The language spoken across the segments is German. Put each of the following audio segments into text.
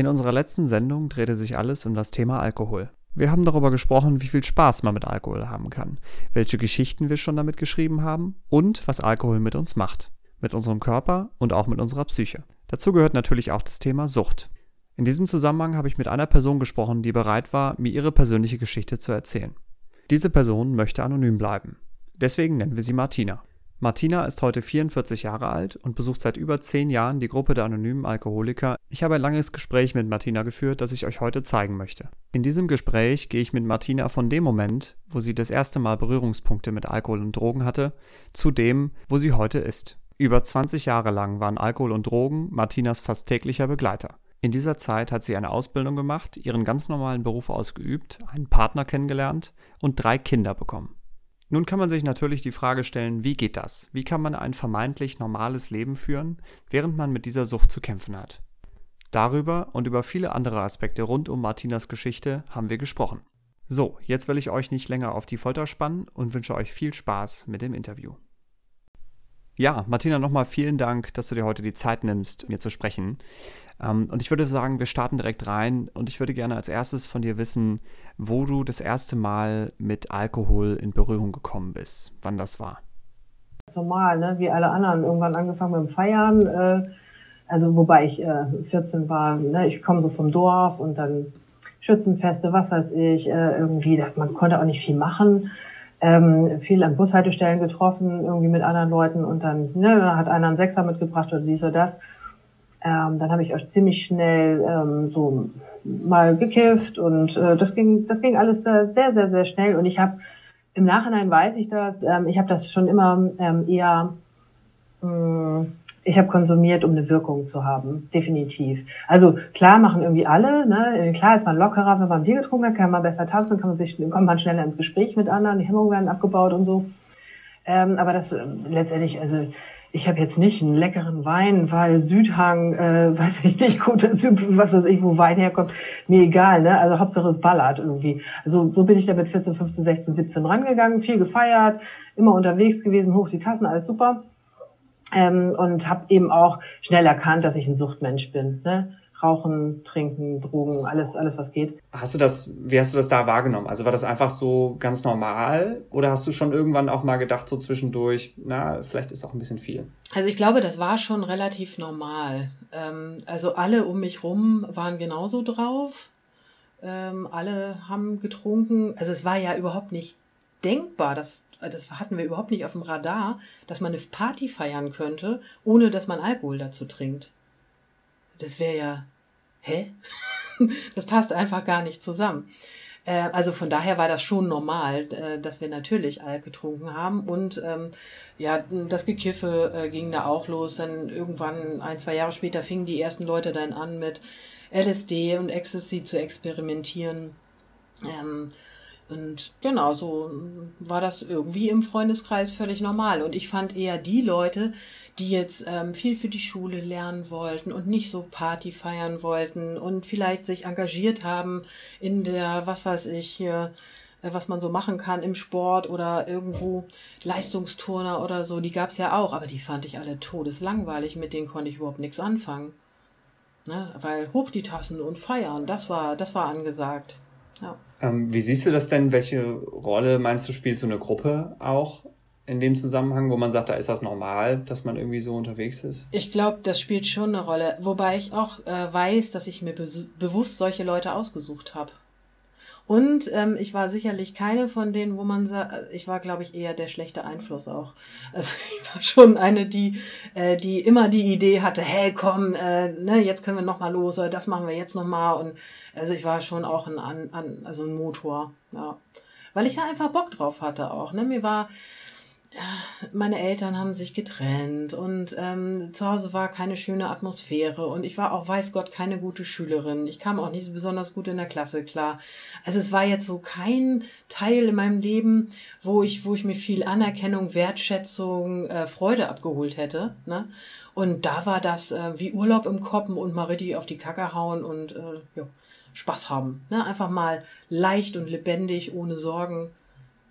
In unserer letzten Sendung drehte sich alles um das Thema Alkohol. Wir haben darüber gesprochen, wie viel Spaß man mit Alkohol haben kann, welche Geschichten wir schon damit geschrieben haben und was Alkohol mit uns macht, mit unserem Körper und auch mit unserer Psyche. Dazu gehört natürlich auch das Thema Sucht. In diesem Zusammenhang habe ich mit einer Person gesprochen, die bereit war, mir ihre persönliche Geschichte zu erzählen. Diese Person möchte anonym bleiben. Deswegen nennen wir sie Martina. Martina ist heute 44 Jahre alt und besucht seit über 10 Jahren die Gruppe der anonymen Alkoholiker. Ich habe ein langes Gespräch mit Martina geführt, das ich euch heute zeigen möchte. In diesem Gespräch gehe ich mit Martina von dem Moment, wo sie das erste Mal Berührungspunkte mit Alkohol und Drogen hatte, zu dem, wo sie heute ist. Über 20 Jahre lang waren Alkohol und Drogen Martinas fast täglicher Begleiter. In dieser Zeit hat sie eine Ausbildung gemacht, ihren ganz normalen Beruf ausgeübt, einen Partner kennengelernt und drei Kinder bekommen. Nun kann man sich natürlich die Frage stellen, wie geht das? Wie kann man ein vermeintlich normales Leben führen, während man mit dieser Sucht zu kämpfen hat? Darüber und über viele andere Aspekte rund um Martinas Geschichte haben wir gesprochen. So, jetzt will ich euch nicht länger auf die Folter spannen und wünsche euch viel Spaß mit dem Interview. Ja, Martina, nochmal vielen Dank, dass du dir heute die Zeit nimmst, mir zu sprechen. Ähm, und ich würde sagen, wir starten direkt rein und ich würde gerne als erstes von dir wissen, wo du das erste Mal mit Alkohol in Berührung gekommen bist, wann das war. Normal, ne? wie alle anderen. Irgendwann angefangen mit dem Feiern. Äh, also wobei ich äh, 14 war, ne? ich komme so vom Dorf und dann Schützenfeste, was weiß ich, äh, irgendwie, man konnte auch nicht viel machen ähm, viel an Bushaltestellen getroffen, irgendwie mit anderen Leuten und dann ne, hat einer einen Sechser mitgebracht oder dies oder das. Ähm, dann habe ich auch ziemlich schnell ähm, so mal gekifft und äh, das ging, das ging alles sehr, sehr, sehr schnell und ich habe im Nachhinein weiß ich das, ähm, ich habe das schon immer ähm, eher mh, mm, ich habe konsumiert, um eine Wirkung zu haben, definitiv. Also klar machen irgendwie alle, ne? klar ist man lockerer, wenn man Bier getrunken hat, kann man besser tanzen, kann man sich, kommt man schneller ins Gespräch mit anderen, die Hemmungen werden abgebaut und so. Ähm, aber das äh, letztendlich, also ich habe jetzt nicht einen leckeren Wein, weil Südhang, äh, weiß ich nicht, guter Süd, was weiß ich, wo Wein herkommt, mir egal, ne? Also Hauptsache es ballert irgendwie. Also so bin ich da mit 14, 15, 16, 17 rangegangen, viel gefeiert, immer unterwegs gewesen, hoch die Tassen, alles super. Ähm, und habe eben auch schnell erkannt, dass ich ein Suchtmensch bin. Ne? Rauchen, Trinken, Drogen, alles, alles, was geht. Hast du das, wie hast du das da wahrgenommen? Also war das einfach so ganz normal oder hast du schon irgendwann auch mal gedacht, so zwischendurch, na, vielleicht ist auch ein bisschen viel? Also ich glaube, das war schon relativ normal. Ähm, also alle um mich rum waren genauso drauf. Ähm, alle haben getrunken. Also es war ja überhaupt nicht denkbar, dass das hatten wir überhaupt nicht auf dem Radar, dass man eine Party feiern könnte, ohne dass man Alkohol dazu trinkt. Das wäre ja, hä? das passt einfach gar nicht zusammen. Äh, also von daher war das schon normal, äh, dass wir natürlich Alk getrunken haben und ähm, ja, das Gekiffe äh, ging da auch los. Dann irgendwann ein, zwei Jahre später fingen die ersten Leute dann an mit LSD und Ecstasy zu experimentieren. Ähm, und genau, so war das irgendwie im Freundeskreis völlig normal. Und ich fand eher die Leute, die jetzt ähm, viel für die Schule lernen wollten und nicht so Party feiern wollten und vielleicht sich engagiert haben in der, was weiß ich, hier, äh, was man so machen kann im Sport oder irgendwo Leistungsturner oder so, die gab's ja auch, aber die fand ich alle todeslangweilig, mit denen konnte ich überhaupt nichts anfangen. Ne? Weil hoch die Tassen und feiern, das war, das war angesagt. Ja. Ähm, wie siehst du das denn? Welche Rolle meinst du, spielt so eine Gruppe auch in dem Zusammenhang, wo man sagt, da ist das normal, dass man irgendwie so unterwegs ist? Ich glaube, das spielt schon eine Rolle. Wobei ich auch äh, weiß, dass ich mir be bewusst solche Leute ausgesucht habe. Und ähm, ich war sicherlich keine von denen, wo man sagt, ich war, glaube ich, eher der schlechte Einfluss auch. Also ich war schon eine, die, äh, die immer die Idee hatte, hey, komm, äh, ne, jetzt können wir noch mal los, oder das machen wir jetzt noch mal. Und also ich war schon auch ein, an, also ein Motor, ja. Weil ich da einfach Bock drauf hatte auch. Ne? Mir war, meine Eltern haben sich getrennt und ähm, zu Hause war keine schöne Atmosphäre und ich war auch, weiß Gott, keine gute Schülerin. Ich kam auch nicht so besonders gut in der Klasse klar. Also es war jetzt so kein Teil in meinem Leben, wo ich, wo ich mir viel Anerkennung, Wertschätzung, äh, Freude abgeholt hätte. Ne? Und da war das äh, wie Urlaub im Koppen und mal richtig auf die Kacke hauen und äh, ja, Spaß haben. Ne? Einfach mal leicht und lebendig, ohne Sorgen.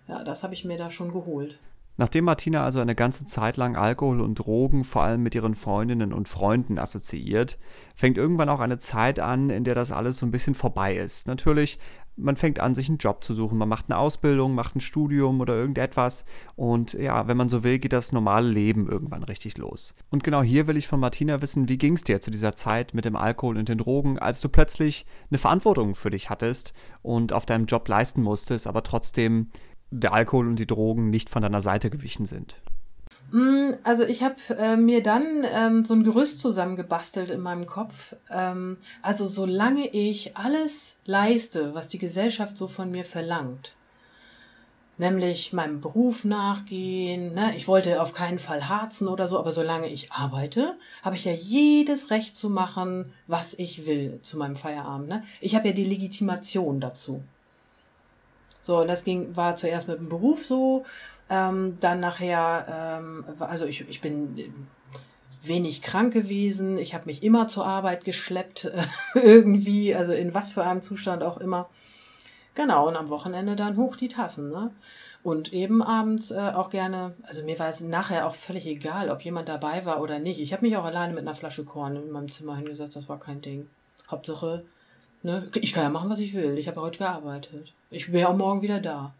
Ja, das habe ich mir da schon geholt. Nachdem Martina also eine ganze Zeit lang Alkohol und Drogen vor allem mit ihren Freundinnen und Freunden assoziiert, fängt irgendwann auch eine Zeit an, in der das alles so ein bisschen vorbei ist. Natürlich, man fängt an, sich einen Job zu suchen, man macht eine Ausbildung, macht ein Studium oder irgendetwas und ja, wenn man so will, geht das normale Leben irgendwann richtig los. Und genau hier will ich von Martina wissen, wie ging es dir zu dieser Zeit mit dem Alkohol und den Drogen, als du plötzlich eine Verantwortung für dich hattest und auf deinem Job leisten musstest, aber trotzdem der Alkohol und die Drogen nicht von deiner Seite gewichen sind? Mm, also ich habe äh, mir dann ähm, so ein Gerüst zusammengebastelt in meinem Kopf. Ähm, also solange ich alles leiste, was die Gesellschaft so von mir verlangt, nämlich meinem Beruf nachgehen, ne? ich wollte auf keinen Fall harzen oder so, aber solange ich arbeite, habe ich ja jedes Recht zu machen, was ich will zu meinem Feierabend. Ne? Ich habe ja die Legitimation dazu. So, und das ging, war zuerst mit dem Beruf so, ähm, dann nachher, ähm, also ich, ich bin wenig krank gewesen, ich habe mich immer zur Arbeit geschleppt, äh, irgendwie, also in was für einem Zustand auch immer. Genau, und am Wochenende dann hoch die Tassen, ne? Und eben abends äh, auch gerne, also mir war es nachher auch völlig egal, ob jemand dabei war oder nicht. Ich habe mich auch alleine mit einer Flasche Korn in meinem Zimmer hingesetzt, das war kein Ding. Hauptsache, Ne? Ich kann ja machen, was ich will. Ich habe heute gearbeitet. Ich ja auch morgen wieder da.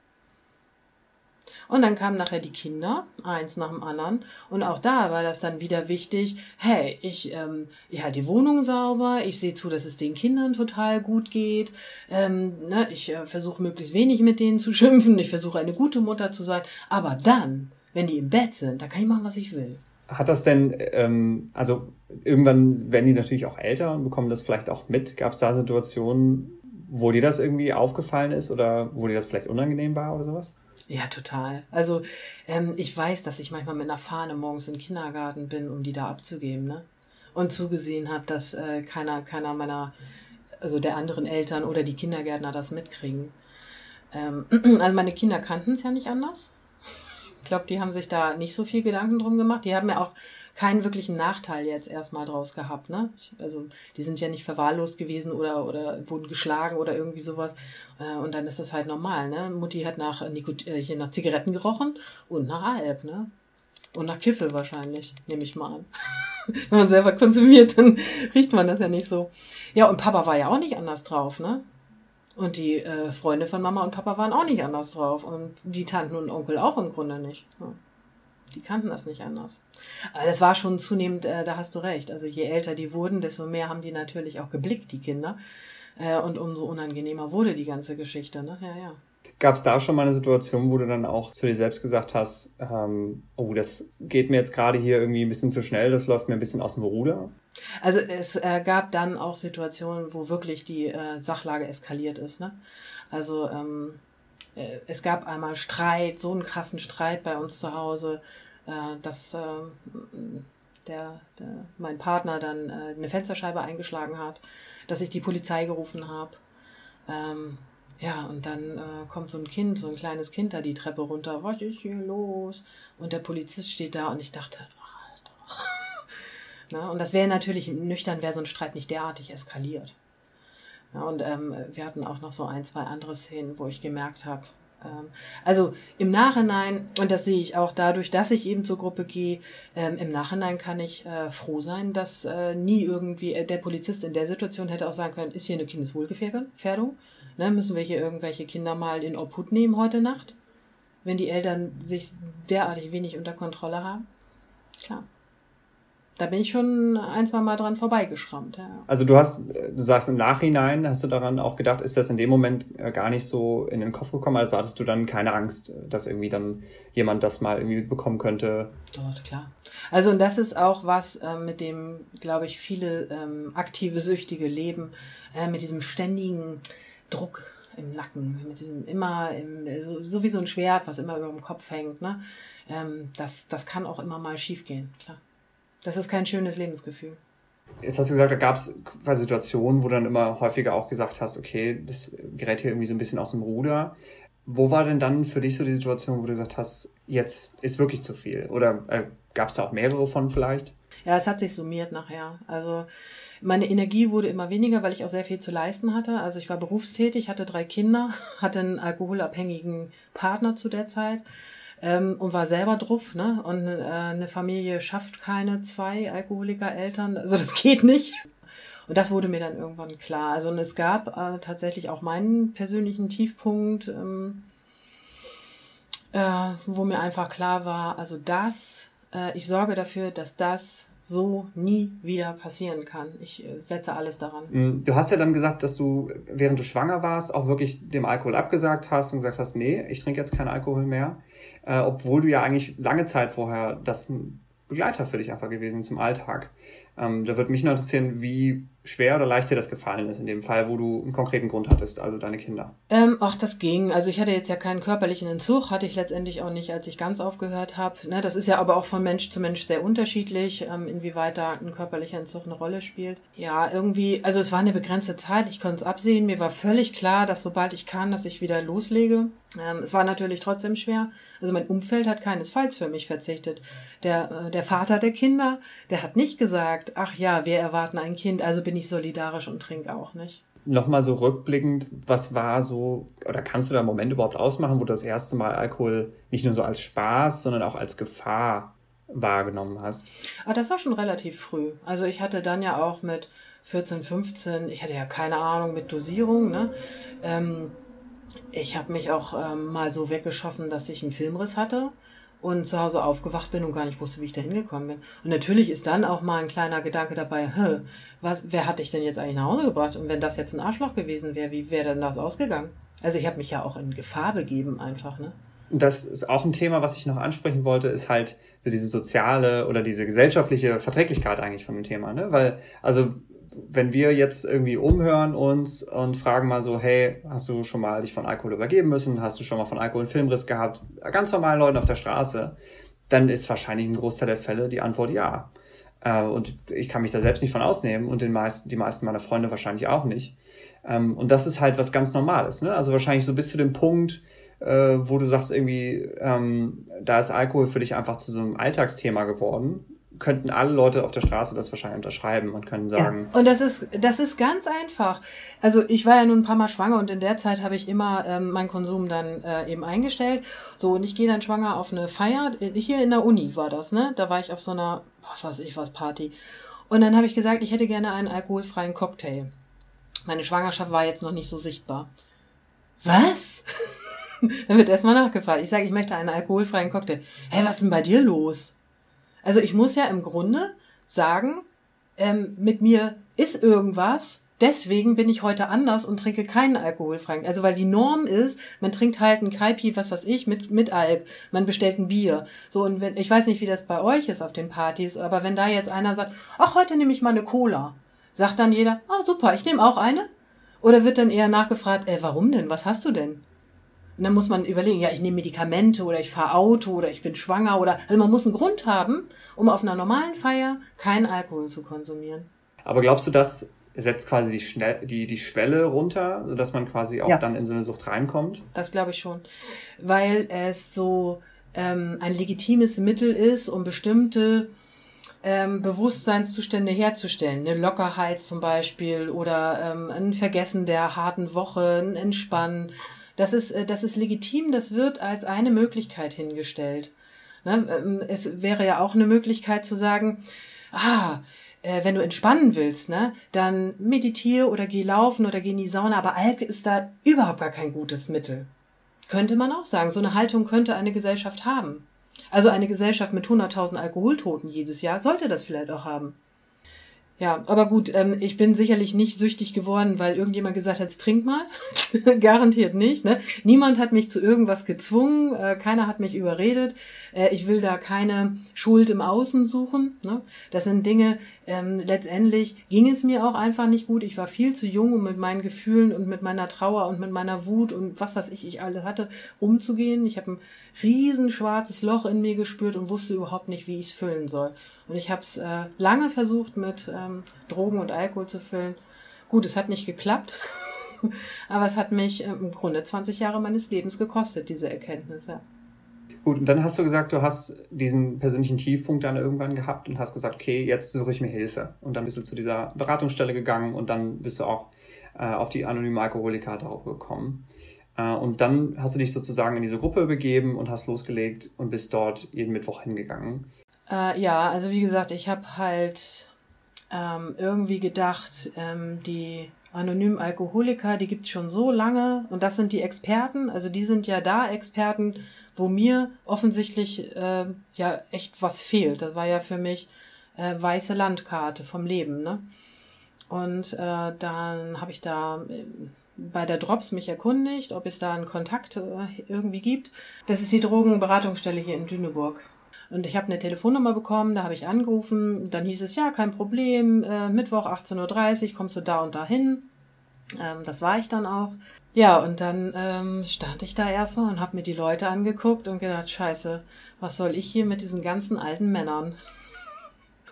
Und dann kamen nachher die Kinder, eins nach dem anderen. Und auch da war das dann wieder wichtig, hey, ich, ähm, ich halte die Wohnung sauber, ich sehe zu, dass es den Kindern total gut geht. Ähm, ne, ich äh, versuche möglichst wenig mit denen zu schimpfen, ich versuche eine gute Mutter zu sein. Aber dann, wenn die im Bett sind, da kann ich machen, was ich will. Hat das denn, ähm, also irgendwann werden die natürlich auch älter und bekommen das vielleicht auch mit. Gab es da Situationen, wo dir das irgendwie aufgefallen ist oder wo dir das vielleicht unangenehm war oder sowas? Ja, total. Also ähm, ich weiß, dass ich manchmal mit einer Fahne morgens im Kindergarten bin, um die da abzugeben, ne? Und zugesehen habe, dass äh, keiner, keiner meiner, also der anderen Eltern oder die Kindergärtner das mitkriegen. Ähm, also meine Kinder kannten es ja nicht anders. Ich glaube, die haben sich da nicht so viel Gedanken drum gemacht. Die haben ja auch keinen wirklichen Nachteil jetzt erstmal draus gehabt. Ne? Also die sind ja nicht verwahrlost gewesen oder, oder wurden geschlagen oder irgendwie sowas. Äh, und dann ist das halt normal. Ne? Mutti hat nach, Nikot äh, hier nach Zigaretten gerochen und nach Alp. Ne? Und nach Kiffel wahrscheinlich, nehme ich mal an. Wenn man selber konsumiert, dann riecht man das ja nicht so. Ja, und Papa war ja auch nicht anders drauf, ne? Und die äh, Freunde von Mama und Papa waren auch nicht anders drauf. Und die Tanten und Onkel auch im Grunde nicht. Die kannten das nicht anders. Aber das war schon zunehmend, äh, da hast du recht. Also je älter die wurden, desto mehr haben die natürlich auch geblickt, die Kinder. Äh, und umso unangenehmer wurde die ganze Geschichte. Ne? Ja, ja. Gab es da schon mal eine Situation, wo du dann auch zu dir selbst gesagt hast, ähm, oh, das geht mir jetzt gerade hier irgendwie ein bisschen zu schnell, das läuft mir ein bisschen aus dem Ruder? Also es äh, gab dann auch Situationen, wo wirklich die äh, Sachlage eskaliert ist. Ne? Also ähm, äh, es gab einmal Streit, so einen krassen Streit bei uns zu Hause, äh, dass äh, der, der, mein Partner dann äh, eine Fensterscheibe eingeschlagen hat, dass ich die Polizei gerufen habe. Ähm, ja, und dann äh, kommt so ein Kind, so ein kleines Kind da die Treppe runter. Was ist hier los? Und der Polizist steht da und ich dachte, Alter. Na, und das wäre natürlich nüchtern, wäre so ein Streit nicht derartig eskaliert. Ja, und ähm, wir hatten auch noch so ein, zwei andere Szenen, wo ich gemerkt habe, ähm, also im Nachhinein, und das sehe ich auch dadurch, dass ich eben zur Gruppe gehe, ähm, im Nachhinein kann ich äh, froh sein, dass äh, nie irgendwie äh, der Polizist in der Situation hätte auch sagen können, ist hier eine Kindeswohlgefährdung? Ne, müssen wir hier irgendwelche Kinder mal in Obhut nehmen heute Nacht? Wenn die Eltern sich derartig wenig unter Kontrolle haben? Klar da bin ich schon ein, zwei Mal dran vorbeigeschrammt. Ja. Also du hast, du sagst im Nachhinein, hast du daran auch gedacht, ist das in dem Moment äh, gar nicht so in den Kopf gekommen? Also hattest du dann keine Angst, dass irgendwie dann jemand das mal irgendwie mitbekommen könnte? Dort, klar. Also und das ist auch was, äh, mit dem, glaube ich, viele ähm, aktive Süchtige leben, äh, mit diesem ständigen Druck im Nacken, mit diesem immer, im, so, so wie so ein Schwert, was immer über dem Kopf hängt. Ne? Ähm, das, das kann auch immer mal schiefgehen, klar. Das ist kein schönes Lebensgefühl. Jetzt hast du gesagt, da gab es Situationen, wo du dann immer häufiger auch gesagt hast, okay, das gerät hier irgendwie so ein bisschen aus dem Ruder. Wo war denn dann für dich so die Situation, wo du gesagt hast, jetzt ist wirklich zu viel? Oder äh, gab es da auch mehrere von vielleicht? Ja, es hat sich summiert nachher. Also meine Energie wurde immer weniger, weil ich auch sehr viel zu leisten hatte. Also ich war berufstätig, hatte drei Kinder, hatte einen alkoholabhängigen Partner zu der Zeit ähm, und war selber drauf. Ne? Und äh, eine Familie schafft keine zwei Alkoholiker-Eltern. Also das geht nicht. Und das wurde mir dann irgendwann klar. Also und es gab äh, tatsächlich auch meinen persönlichen Tiefpunkt, ähm, äh, wo mir einfach klar war, also das, äh, ich sorge dafür, dass das so nie wieder passieren kann. Ich äh, setze alles daran. Mm, du hast ja dann gesagt, dass du, während du schwanger warst, auch wirklich dem Alkohol abgesagt hast und gesagt hast, nee, ich trinke jetzt keinen Alkohol mehr. Äh, obwohl du ja eigentlich lange Zeit vorher das Begleiter für dich einfach gewesen zum Alltag. Ähm, da würde mich nur interessieren, wie schwer oder leicht dir das gefallen ist in dem Fall, wo du einen konkreten Grund hattest, also deine Kinder? Ähm, ach, das ging. Also ich hatte jetzt ja keinen körperlichen Entzug, hatte ich letztendlich auch nicht, als ich ganz aufgehört habe. Ne, das ist ja aber auch von Mensch zu Mensch sehr unterschiedlich, ähm, inwieweit da ein körperlicher Entzug eine Rolle spielt. Ja, irgendwie, also es war eine begrenzte Zeit, ich konnte es absehen. Mir war völlig klar, dass sobald ich kann, dass ich wieder loslege. Ähm, es war natürlich trotzdem schwer. Also mein Umfeld hat keinesfalls für mich verzichtet. Der, äh, der Vater der Kinder, der hat nicht gesagt, ach ja, wir erwarten ein Kind, also bin ich solidarisch und trinke auch nicht. Nochmal so rückblickend, was war so, oder kannst du da einen Moment überhaupt ausmachen, wo du das erste Mal Alkohol nicht nur so als Spaß, sondern auch als Gefahr wahrgenommen hast? Ah, das war schon relativ früh. Also ich hatte dann ja auch mit 14, 15, ich hatte ja keine Ahnung mit Dosierung, ne? Ähm, ich habe mich auch ähm, mal so weggeschossen, dass ich einen Filmriss hatte und zu Hause aufgewacht bin und gar nicht wusste, wie ich da hingekommen bin. Und natürlich ist dann auch mal ein kleiner Gedanke dabei, Hä, was, wer hat dich denn jetzt eigentlich nach Hause gebracht? Und wenn das jetzt ein Arschloch gewesen wäre, wie wäre denn das ausgegangen? Also ich habe mich ja auch in Gefahr begeben einfach, ne? Das ist auch ein Thema, was ich noch ansprechen wollte, ist halt so diese soziale oder diese gesellschaftliche Verträglichkeit eigentlich von dem Thema, ne? Weil, also wenn wir jetzt irgendwie umhören uns und fragen mal so, hey, hast du schon mal dich von Alkohol übergeben müssen? Hast du schon mal von Alkohol einen Filmriss gehabt? Ganz normalen Leuten auf der Straße, dann ist wahrscheinlich im Großteil der Fälle die Antwort ja. Äh, und ich kann mich da selbst nicht von ausnehmen und den meisten, die meisten meiner Freunde wahrscheinlich auch nicht. Ähm, und das ist halt was ganz Normales. Ne? Also wahrscheinlich so bis zu dem Punkt, äh, wo du sagst irgendwie, ähm, da ist Alkohol für dich einfach zu so einem Alltagsthema geworden könnten alle Leute auf der Straße das wahrscheinlich unterschreiben und können sagen. Ja. Und das ist, das ist ganz einfach. Also ich war ja nun ein paar Mal schwanger und in der Zeit habe ich immer ähm, meinen Konsum dann äh, eben eingestellt. So, und ich gehe dann schwanger auf eine Feier. Hier in der Uni war das, ne? Da war ich auf so einer, was weiß ich was, Party. Und dann habe ich gesagt, ich hätte gerne einen alkoholfreien Cocktail. Meine Schwangerschaft war jetzt noch nicht so sichtbar. Was? dann wird erstmal nachgefragt. Ich sage, ich möchte einen alkoholfreien Cocktail. Hä, was ist denn bei dir los? Also ich muss ja im Grunde sagen, ähm, mit mir ist irgendwas, deswegen bin ich heute anders und trinke keinen alkoholfreien. Also weil die Norm ist, man trinkt halt ein Kaipi, was weiß ich, mit, mit Alk, man bestellt ein Bier. So, und wenn, ich weiß nicht, wie das bei euch ist auf den Partys, aber wenn da jetzt einer sagt, ach, heute nehme ich mal eine Cola, sagt dann jeder, ah, super, ich nehme auch eine? Oder wird dann eher nachgefragt, äh, warum denn? Was hast du denn? Und dann muss man überlegen, ja, ich nehme Medikamente oder ich fahre Auto oder ich bin schwanger oder, also man muss einen Grund haben, um auf einer normalen Feier keinen Alkohol zu konsumieren. Aber glaubst du, das setzt quasi die, Schnell die, die Schwelle runter, sodass man quasi auch ja. dann in so eine Sucht reinkommt? Das glaube ich schon. Weil es so ähm, ein legitimes Mittel ist, um bestimmte ähm, Bewusstseinszustände herzustellen. Eine Lockerheit zum Beispiel oder ähm, ein Vergessen der harten Woche, ein Entspannen. Das ist, äh, das ist legitim, das wird als eine Möglichkeit hingestellt. Ne? Ähm, es wäre ja auch eine Möglichkeit zu sagen, ah, äh, wenn du entspannen willst, ne, dann meditiere oder geh laufen oder geh in die Sauna, aber Alk ist da überhaupt gar kein gutes Mittel. Könnte man auch sagen. So eine Haltung könnte eine Gesellschaft haben. Also eine Gesellschaft mit 100.000 Alkoholtoten jedes Jahr sollte das vielleicht auch haben. Ja, aber gut, ähm, ich bin sicherlich nicht süchtig geworden, weil irgendjemand gesagt hat, trink mal. Garantiert nicht. Ne? Niemand hat mich zu irgendwas gezwungen, äh, keiner hat mich überredet. Äh, ich will da keine Schuld im Außen suchen. Ne? Das sind Dinge, ähm, letztendlich ging es mir auch einfach nicht gut. Ich war viel zu jung, um mit meinen Gefühlen und mit meiner Trauer und mit meiner Wut und was weiß ich, ich alle hatte, umzugehen. Ich habe ein riesen schwarzes Loch in mir gespürt und wusste überhaupt nicht, wie ich es füllen soll. Und ich habe es äh, lange versucht, mit ähm, Drogen und Alkohol zu füllen. Gut, es hat nicht geklappt. Aber es hat mich äh, im Grunde 20 Jahre meines Lebens gekostet, diese Erkenntnisse. Gut, und dann hast du gesagt, du hast diesen persönlichen Tiefpunkt dann irgendwann gehabt und hast gesagt, okay, jetzt suche ich mir Hilfe. Und dann bist du zu dieser Beratungsstelle gegangen und dann bist du auch äh, auf die anonyme Alkoholiker darauf gekommen. Äh, und dann hast du dich sozusagen in diese Gruppe begeben und hast losgelegt und bist dort jeden Mittwoch hingegangen. Äh, ja, also wie gesagt, ich habe halt ähm, irgendwie gedacht, ähm, die anonymen Alkoholiker, die gibt's schon so lange und das sind die Experten, also die sind ja da Experten, wo mir offensichtlich äh, ja echt was fehlt. Das war ja für mich äh, weiße Landkarte vom Leben. Ne? Und äh, dann habe ich da äh, bei der Drops mich erkundigt, ob es da einen Kontakt äh, irgendwie gibt. Das ist die Drogenberatungsstelle hier in Düneburg. Und ich habe eine Telefonnummer bekommen, da habe ich angerufen. Dann hieß es, ja, kein Problem, äh, Mittwoch 18.30 Uhr kommst du da und da hin. Ähm, das war ich dann auch. Ja, und dann ähm, stand ich da erstmal und habe mir die Leute angeguckt und gedacht, scheiße, was soll ich hier mit diesen ganzen alten Männern?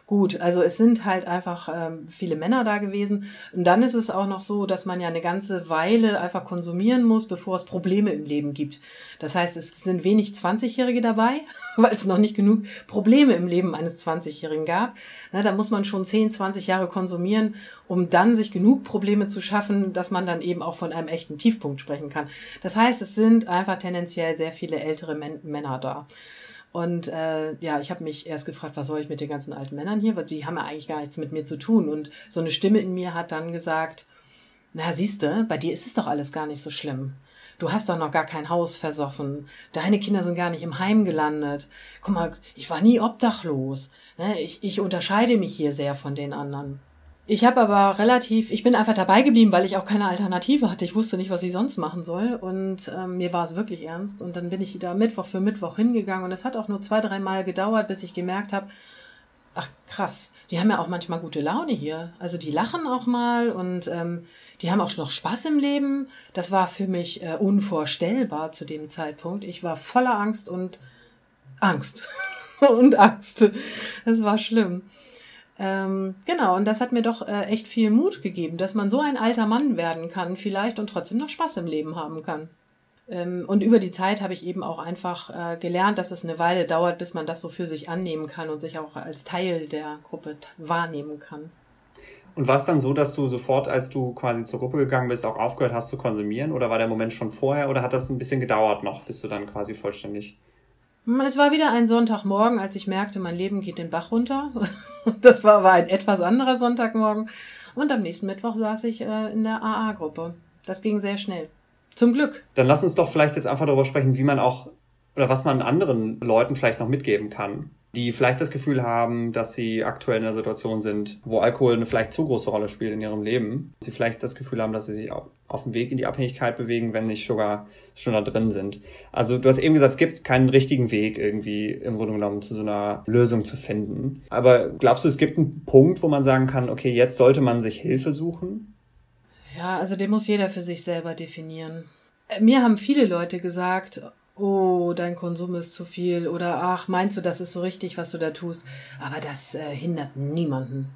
Gut, also es sind halt einfach ähm, viele Männer da gewesen. Und dann ist es auch noch so, dass man ja eine ganze Weile einfach konsumieren muss, bevor es Probleme im Leben gibt. Das heißt, es sind wenig 20-Jährige dabei, weil es noch nicht genug Probleme im Leben eines 20-Jährigen gab. Na, da muss man schon 10, 20 Jahre konsumieren, um dann sich genug Probleme zu schaffen, dass man dann eben auch von einem echten Tiefpunkt sprechen kann. Das heißt, es sind einfach tendenziell sehr viele ältere Männer da. Und äh, ja, ich habe mich erst gefragt, was soll ich mit den ganzen alten Männern hier? Weil die haben ja eigentlich gar nichts mit mir zu tun. Und so eine Stimme in mir hat dann gesagt, na siehste, bei dir ist es doch alles gar nicht so schlimm. Du hast doch noch gar kein Haus versoffen. Deine Kinder sind gar nicht im Heim gelandet. Guck mal, ich war nie obdachlos. Ne? Ich, ich unterscheide mich hier sehr von den anderen. Ich habe aber relativ, ich bin einfach dabei geblieben, weil ich auch keine Alternative hatte. Ich wusste nicht, was ich sonst machen soll. Und ähm, mir war es wirklich ernst. Und dann bin ich da Mittwoch für Mittwoch hingegangen. Und es hat auch nur zwei, drei Mal gedauert, bis ich gemerkt habe, ach krass, die haben ja auch manchmal gute Laune hier. Also die lachen auch mal und ähm, die haben auch noch Spaß im Leben. Das war für mich äh, unvorstellbar zu dem Zeitpunkt. Ich war voller Angst und Angst und Angst. Es war schlimm. Ähm, genau, und das hat mir doch äh, echt viel Mut gegeben, dass man so ein alter Mann werden kann vielleicht und trotzdem noch Spaß im Leben haben kann. Ähm, und über die Zeit habe ich eben auch einfach äh, gelernt, dass es eine Weile dauert, bis man das so für sich annehmen kann und sich auch als Teil der Gruppe wahrnehmen kann. Und war es dann so, dass du sofort, als du quasi zur Gruppe gegangen bist, auch aufgehört hast zu konsumieren? Oder war der Moment schon vorher? Oder hat das ein bisschen gedauert noch, bis du dann quasi vollständig es war wieder ein Sonntagmorgen, als ich merkte, mein Leben geht den Bach runter. Das war aber ein etwas anderer Sonntagmorgen. Und am nächsten Mittwoch saß ich äh, in der AA-Gruppe. Das ging sehr schnell. Zum Glück. Dann lass uns doch vielleicht jetzt einfach darüber sprechen, wie man auch oder was man anderen Leuten vielleicht noch mitgeben kann die vielleicht das Gefühl haben, dass sie aktuell in einer Situation sind, wo Alkohol eine vielleicht zu große Rolle spielt in ihrem Leben. Sie vielleicht das Gefühl haben, dass sie sich auf dem Weg in die Abhängigkeit bewegen, wenn nicht sogar schon da drin sind. Also du hast eben gesagt, es gibt keinen richtigen Weg irgendwie im Grunde genommen zu so einer Lösung zu finden. Aber glaubst du, es gibt einen Punkt, wo man sagen kann, okay, jetzt sollte man sich Hilfe suchen? Ja, also den muss jeder für sich selber definieren. Mir haben viele Leute gesagt, oh, dein Konsum ist zu viel oder ach, meinst du, das ist so richtig, was du da tust? Aber das äh, hindert niemanden,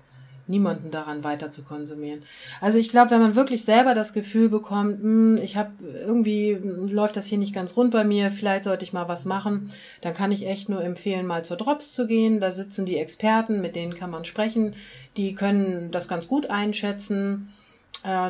niemanden daran weiter zu konsumieren. Also ich glaube, wenn man wirklich selber das Gefühl bekommt, hm, ich habe irgendwie läuft das hier nicht ganz rund bei mir, vielleicht sollte ich mal was machen, dann kann ich echt nur empfehlen, mal zur Drops zu gehen. Da sitzen die Experten, mit denen kann man sprechen, die können das ganz gut einschätzen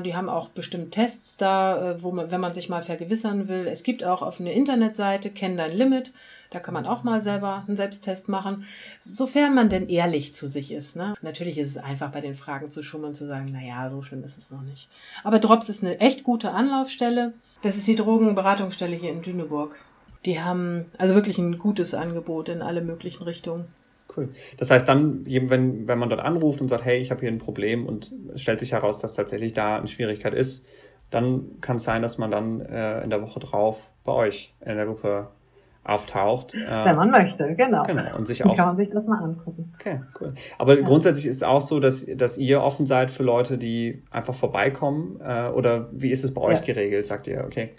die haben auch bestimmt Tests da, äh, wo man, wenn man sich mal vergewissern will. Es gibt auch auf einer Internetseite Kenn dein Limit. Da kann man auch mal selber einen Selbsttest machen, sofern man denn ehrlich zu sich ist. Ne? Natürlich ist es einfach bei den Fragen zu schummeln, zu sagen, na ja, so schlimm ist es noch nicht. Aber Drops ist eine echt gute Anlaufstelle. Das ist die Drogenberatungsstelle hier in Düneburg. Die haben also wirklich ein gutes Angebot in alle möglichen Richtungen. Cool. Das heißt dann, wenn, wenn man dort anruft und sagt, hey, ich habe hier ein Problem und stellt sich heraus, dass tatsächlich da eine Schwierigkeit ist, dann kann es sein, dass man dann äh, in der Woche drauf bei euch in der Gruppe auftaucht. Äh, Wenn man möchte, genau. genau. Und sich auch. kann man sich das mal angucken. Okay, cool. Aber ja. grundsätzlich ist es auch so, dass, dass ihr offen seid für Leute, die einfach vorbeikommen. Äh, oder wie ist es bei euch ja. geregelt, sagt ihr? Okay.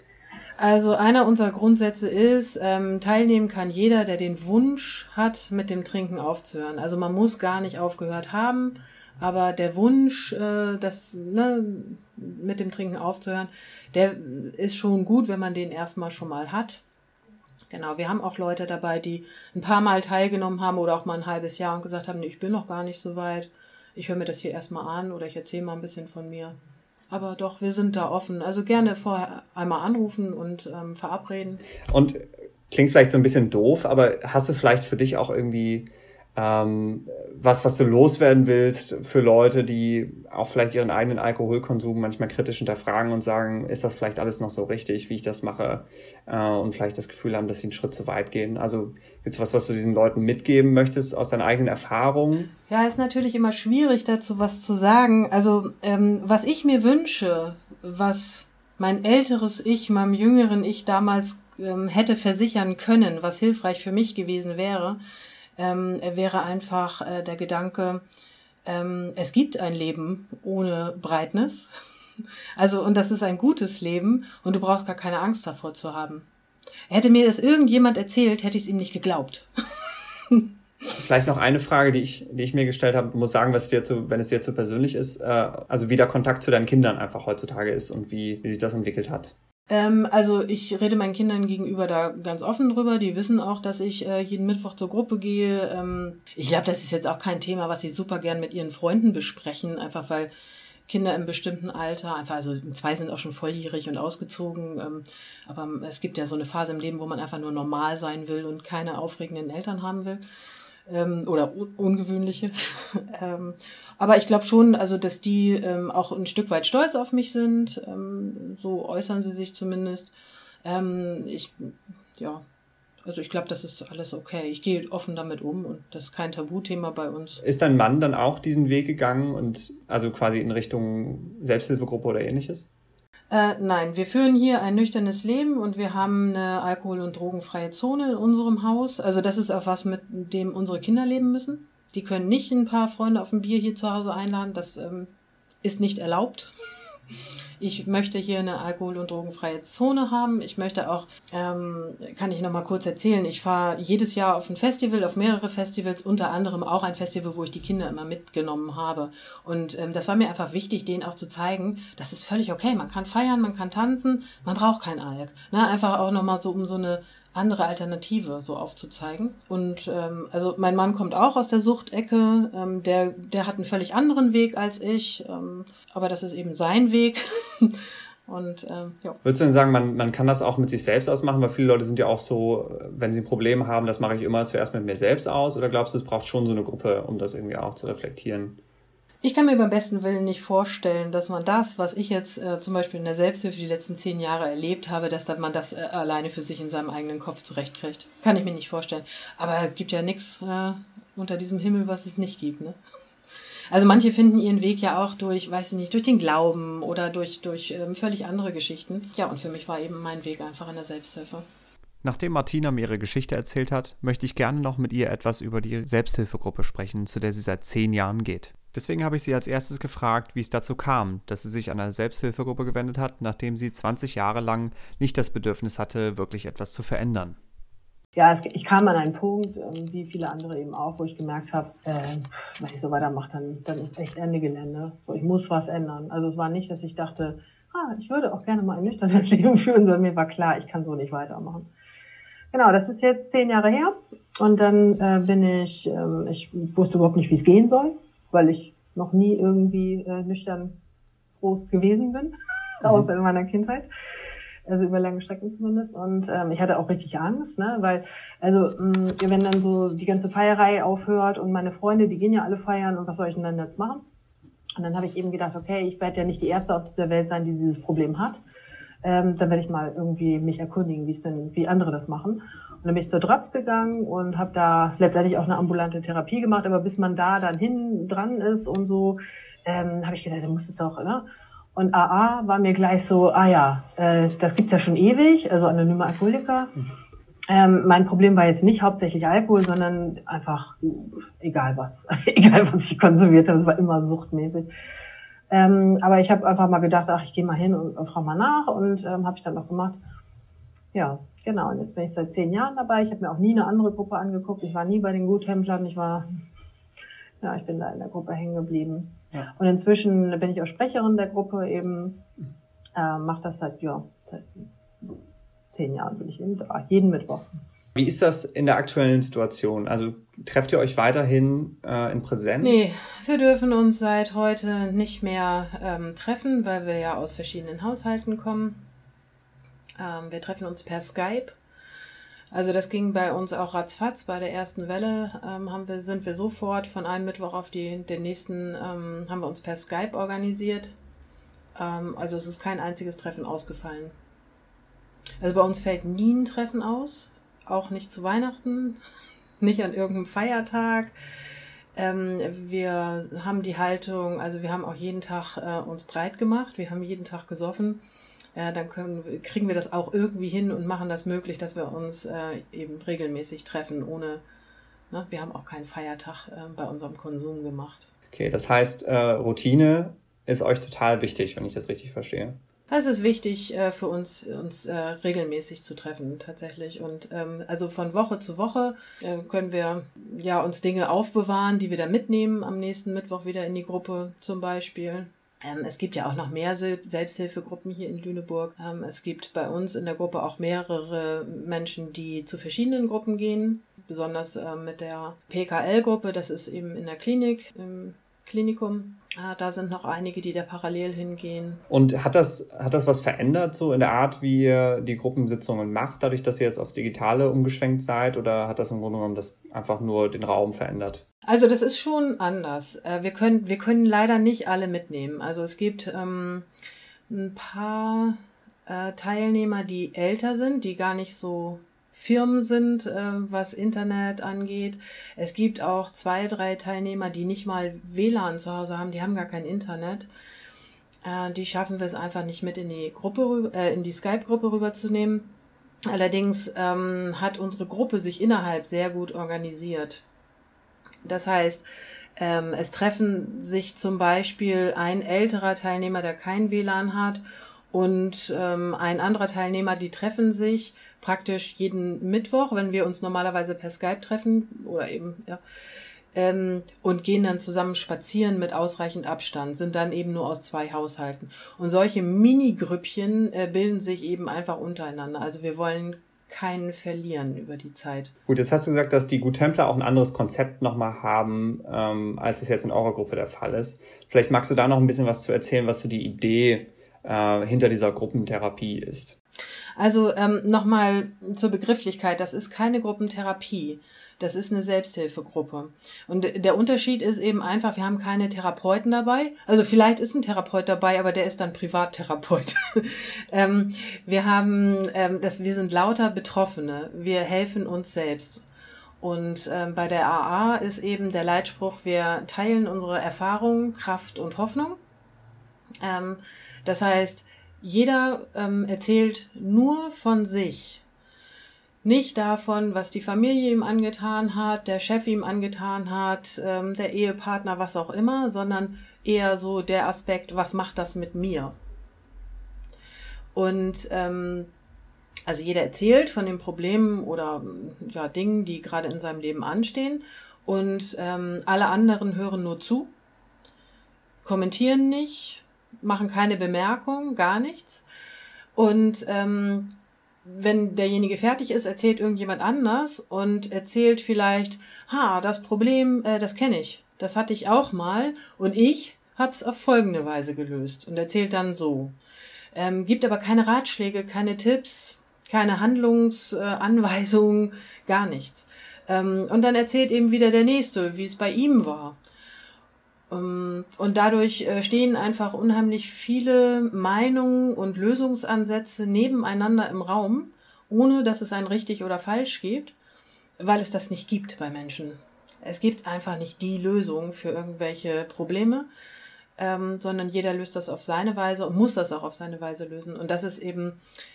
Also einer unserer Grundsätze ist, ähm, teilnehmen kann jeder, der den Wunsch hat, mit dem Trinken aufzuhören. Also man muss gar nicht aufgehört haben, aber der Wunsch, äh, das ne, mit dem Trinken aufzuhören, der ist schon gut, wenn man den erstmal schon mal hat. Genau, wir haben auch Leute dabei, die ein paar Mal teilgenommen haben oder auch mal ein halbes Jahr und gesagt haben, nee, ich bin noch gar nicht so weit. Ich höre mir das hier erstmal an oder ich erzähle mal ein bisschen von mir. Aber doch, wir sind da offen. Also gerne vorher einmal anrufen und ähm, verabreden. Und klingt vielleicht so ein bisschen doof, aber hast du vielleicht für dich auch irgendwie ähm, was, was du loswerden willst für Leute, die auch vielleicht ihren eigenen Alkoholkonsum manchmal kritisch hinterfragen und sagen, ist das vielleicht alles noch so richtig, wie ich das mache äh, und vielleicht das Gefühl haben, dass sie einen Schritt zu weit gehen. Also es was, was du diesen Leuten mitgeben möchtest aus deinen eigenen Erfahrungen? Ja, ist natürlich immer schwierig dazu was zu sagen. Also ähm, was ich mir wünsche, was mein älteres Ich, meinem jüngeren Ich damals ähm, hätte versichern können, was hilfreich für mich gewesen wäre, ähm, wäre einfach äh, der Gedanke, ähm, es gibt ein Leben ohne Breitness. Also, und das ist ein gutes Leben und du brauchst gar keine Angst davor zu haben. Hätte mir das irgendjemand erzählt, hätte ich es ihm nicht geglaubt. Vielleicht noch eine Frage, die ich, die ich mir gestellt habe, muss sagen, was dir zu, wenn es dir zu persönlich ist, äh, also wie der Kontakt zu deinen Kindern einfach heutzutage ist und wie, wie sich das entwickelt hat. Ähm, also ich rede meinen Kindern gegenüber da ganz offen drüber. Die wissen auch, dass ich äh, jeden Mittwoch zur Gruppe gehe. Ähm, ich glaube, das ist jetzt auch kein Thema, was sie super gern mit ihren Freunden besprechen, einfach weil Kinder im bestimmten Alter, einfach, also zwei sind auch schon volljährig und ausgezogen, ähm, aber es gibt ja so eine Phase im Leben, wo man einfach nur normal sein will und keine aufregenden Eltern haben will ähm, oder ungewöhnliche. ähm, aber ich glaube schon, also dass die ähm, auch ein Stück weit stolz auf mich sind. Ähm, so äußern sie sich zumindest. Ähm, ich, ja, also ich glaube, das ist alles okay. Ich gehe offen damit um und das ist kein Tabuthema bei uns. Ist dein Mann dann auch diesen Weg gegangen und also quasi in Richtung Selbsthilfegruppe oder ähnliches? Äh, nein, wir führen hier ein nüchternes Leben und wir haben eine alkohol- und drogenfreie Zone in unserem Haus. Also das ist auch was, mit dem unsere Kinder leben müssen. Die können nicht ein paar Freunde auf ein Bier hier zu Hause einladen. Das ähm, ist nicht erlaubt. Ich möchte hier eine alkohol- und drogenfreie Zone haben. Ich möchte auch, ähm, kann ich noch mal kurz erzählen, ich fahre jedes Jahr auf ein Festival, auf mehrere Festivals, unter anderem auch ein Festival, wo ich die Kinder immer mitgenommen habe. Und ähm, das war mir einfach wichtig, denen auch zu zeigen, das ist völlig okay. Man kann feiern, man kann tanzen, man braucht kein Alk. Ne? Einfach auch noch mal so um so eine andere Alternative so aufzuzeigen. Und ähm, also mein Mann kommt auch aus der Suchtecke, ähm, der, der hat einen völlig anderen Weg als ich, ähm, aber das ist eben sein Weg. Und ähm, ja. Würdest du denn sagen, man, man kann das auch mit sich selbst ausmachen? Weil viele Leute sind ja auch so, wenn sie Probleme haben, das mache ich immer zuerst mit mir selbst aus. Oder glaubst du, es braucht schon so eine Gruppe, um das irgendwie auch zu reflektieren? Ich kann mir beim besten Willen nicht vorstellen, dass man das, was ich jetzt äh, zum Beispiel in der Selbsthilfe die letzten zehn Jahre erlebt habe, dass man das äh, alleine für sich in seinem eigenen Kopf zurechtkriegt. Kann ich mir nicht vorstellen. Aber es gibt ja nichts äh, unter diesem Himmel, was es nicht gibt. Ne? Also manche finden ihren Weg ja auch durch, weiß ich nicht, durch den Glauben oder durch, durch ähm, völlig andere Geschichten. Ja, und für mich war eben mein Weg einfach in der Selbsthilfe. Nachdem Martina mir ihre Geschichte erzählt hat, möchte ich gerne noch mit ihr etwas über die Selbsthilfegruppe sprechen, zu der sie seit zehn Jahren geht. Deswegen habe ich sie als erstes gefragt, wie es dazu kam, dass sie sich an eine Selbsthilfegruppe gewendet hat, nachdem sie 20 Jahre lang nicht das Bedürfnis hatte, wirklich etwas zu verändern. Ja, es, ich kam an einen Punkt, ähm, wie viele andere eben auch, wo ich gemerkt habe, äh, wenn ich so weitermache, dann, dann ist echt Ende Gelände. So, ich muss was ändern. Also es war nicht, dass ich dachte, ah, ich würde auch gerne mal ein nüchternes Leben führen, sondern mir war klar, ich kann so nicht weitermachen. Genau, das ist jetzt zehn Jahre her. Und dann äh, bin ich, ähm, ich wusste überhaupt nicht, wie es gehen soll weil ich noch nie irgendwie äh, nüchtern groß gewesen bin, mhm. außer in meiner Kindheit. Also über lange Strecken zumindest. Und ähm, ich hatte auch richtig Angst, ne? weil, also mh, wenn dann so die ganze Feierei aufhört und meine Freunde, die gehen ja alle feiern und was soll ich denn dann jetzt machen? Und dann habe ich eben gedacht, okay, ich werde ja nicht die Erste auf der Welt sein, die dieses Problem hat. Ähm, dann werde ich mal irgendwie mich erkundigen, wie es denn, wie andere das machen. Und dann bin ich zur Drops gegangen und habe da letztendlich auch eine ambulante Therapie gemacht. Aber bis man da dann hin dran ist und so, ähm, habe ich gedacht, da muss es auch, ne? Und AA war mir gleich so, ah ja, äh, das gibt's ja schon ewig, also anonyme Alkoholiker. Ähm, mein Problem war jetzt nicht hauptsächlich Alkohol, sondern einfach egal was, egal was ich konsumiert habe, es war immer suchtmäßig. Ähm, aber ich habe einfach mal gedacht, ach, ich gehe mal hin und, und frage mal nach und ähm, habe ich dann auch gemacht. Ja, Genau, und jetzt bin ich seit zehn Jahren dabei. Ich habe mir auch nie eine andere Gruppe angeguckt. Ich war nie bei den Guttemplern. Ich war, ja, ich bin da in der Gruppe hängen geblieben. Ja. Und inzwischen bin ich auch Sprecherin der Gruppe eben. Äh, mache das seit, ja, seit zehn Jahren bin ich eben da, jeden Mittwoch. Wie ist das in der aktuellen Situation? Also trefft ihr euch weiterhin äh, in Präsenz? Nee, wir dürfen uns seit heute nicht mehr ähm, treffen, weil wir ja aus verschiedenen Haushalten kommen. Ähm, wir treffen uns per Skype. Also das ging bei uns auch ratzfatz. Bei der ersten Welle ähm, haben wir, sind wir sofort von einem Mittwoch auf die, den nächsten, ähm, haben wir uns per Skype organisiert. Ähm, also es ist kein einziges Treffen ausgefallen. Also bei uns fällt nie ein Treffen aus, auch nicht zu Weihnachten, nicht an irgendeinem Feiertag. Ähm, wir haben die Haltung, also wir haben auch jeden Tag äh, uns breit gemacht, wir haben jeden Tag gesoffen ja, dann können, kriegen wir das auch irgendwie hin und machen das möglich, dass wir uns äh, eben regelmäßig treffen, ohne, ne, wir haben auch keinen Feiertag äh, bei unserem Konsum gemacht. Okay, das heißt, äh, Routine ist euch total wichtig, wenn ich das richtig verstehe. Es ist wichtig äh, für uns, uns äh, regelmäßig zu treffen, tatsächlich. Und ähm, also von Woche zu Woche äh, können wir ja uns Dinge aufbewahren, die wir da mitnehmen am nächsten Mittwoch wieder in die Gruppe zum Beispiel. Ähm, es gibt ja auch noch mehr Selbsthilfegruppen hier in Lüneburg. Ähm, es gibt bei uns in der Gruppe auch mehrere Menschen, die zu verschiedenen Gruppen gehen. Besonders äh, mit der PKL-Gruppe, das ist eben in der Klinik, Klinikum. Ah, da sind noch einige, die da parallel hingehen. Und hat das, hat das was verändert, so in der Art, wie ihr die Gruppensitzungen macht, dadurch, dass ihr jetzt aufs Digitale umgeschwenkt seid? Oder hat das im Grunde genommen das einfach nur den Raum verändert? Also das ist schon anders. Äh, wir können, wir können leider nicht alle mitnehmen. Also es gibt ähm, ein paar äh, Teilnehmer, die älter sind, die gar nicht so Firmen sind, äh, was Internet angeht. Es gibt auch zwei, drei Teilnehmer, die nicht mal WLAN zu Hause haben, die haben gar kein Internet. Äh, die schaffen wir es einfach nicht mit in die Gruppe, äh, in die Skype-Gruppe rüberzunehmen. Allerdings ähm, hat unsere Gruppe sich innerhalb sehr gut organisiert. Das heißt, ähm, es treffen sich zum Beispiel ein älterer Teilnehmer, der kein WLAN hat, und ähm, ein anderer Teilnehmer, die treffen sich praktisch jeden Mittwoch, wenn wir uns normalerweise per Skype treffen oder eben, ja, ähm, und gehen dann zusammen spazieren mit ausreichend Abstand, sind dann eben nur aus zwei Haushalten. Und solche Mini-Grüppchen äh, bilden sich eben einfach untereinander. Also wir wollen keinen verlieren über die Zeit. Gut, jetzt hast du gesagt, dass die Gut Templer auch ein anderes Konzept nochmal haben, ähm, als es jetzt in eurer Gruppe der Fall ist. Vielleicht magst du da noch ein bisschen was zu erzählen, was so die Idee äh, hinter dieser Gruppentherapie ist. Also ähm, nochmal zur Begrifflichkeit, das ist keine Gruppentherapie. Das ist eine Selbsthilfegruppe. Und der Unterschied ist eben einfach, wir haben keine Therapeuten dabei. Also vielleicht ist ein Therapeut dabei, aber der ist dann Privattherapeut. ähm, wir haben, ähm, das, wir sind lauter Betroffene. Wir helfen uns selbst. Und ähm, bei der AA ist eben der Leitspruch, wir teilen unsere Erfahrungen, Kraft und Hoffnung. Ähm, das heißt, jeder ähm, erzählt nur von sich. Nicht davon, was die Familie ihm angetan hat, der Chef ihm angetan hat, ähm, der Ehepartner, was auch immer, sondern eher so der Aspekt, was macht das mit mir? Und ähm, also jeder erzählt von den Problemen oder ja, Dingen, die gerade in seinem Leben anstehen. Und ähm, alle anderen hören nur zu, kommentieren nicht, machen keine Bemerkung, gar nichts. Und ähm, wenn derjenige fertig ist, erzählt irgendjemand anders und erzählt vielleicht, ha, das Problem, äh, das kenne ich, das hatte ich auch mal und ich hab's auf folgende Weise gelöst und erzählt dann so. Ähm, gibt aber keine Ratschläge, keine Tipps, keine Handlungsanweisungen, äh, gar nichts. Ähm, und dann erzählt eben wieder der Nächste, wie es bei ihm war. Ähm, und dadurch äh, stehen einfach unheimlich viele Meinungen und Lösungsansätze nebeneinander im Raum ohne dass es ein richtig oder falsch gibt, weil es das nicht gibt bei Menschen. Es gibt einfach nicht die Lösung für irgendwelche Probleme, ähm, sondern jeder löst das auf seine Weise und muss das auch auf seine Weise lösen. Und das ist eben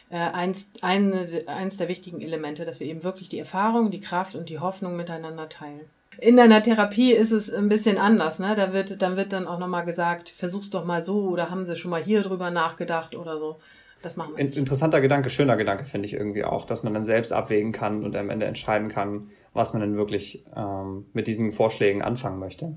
äh, eins, eine, eins der wichtigen Elemente, dass wir eben wirklich die Erfahrung, die Kraft und die Hoffnung miteinander teilen. In deiner Therapie ist es ein bisschen anders, ne? Da wird, dann wird dann auch nochmal gesagt, versuch's doch mal so oder haben sie schon mal hier drüber nachgedacht oder so. Das machen wir. Nicht. Interessanter Gedanke, schöner Gedanke finde ich irgendwie auch, dass man dann selbst abwägen kann und am Ende entscheiden kann, was man denn wirklich ähm, mit diesen Vorschlägen anfangen möchte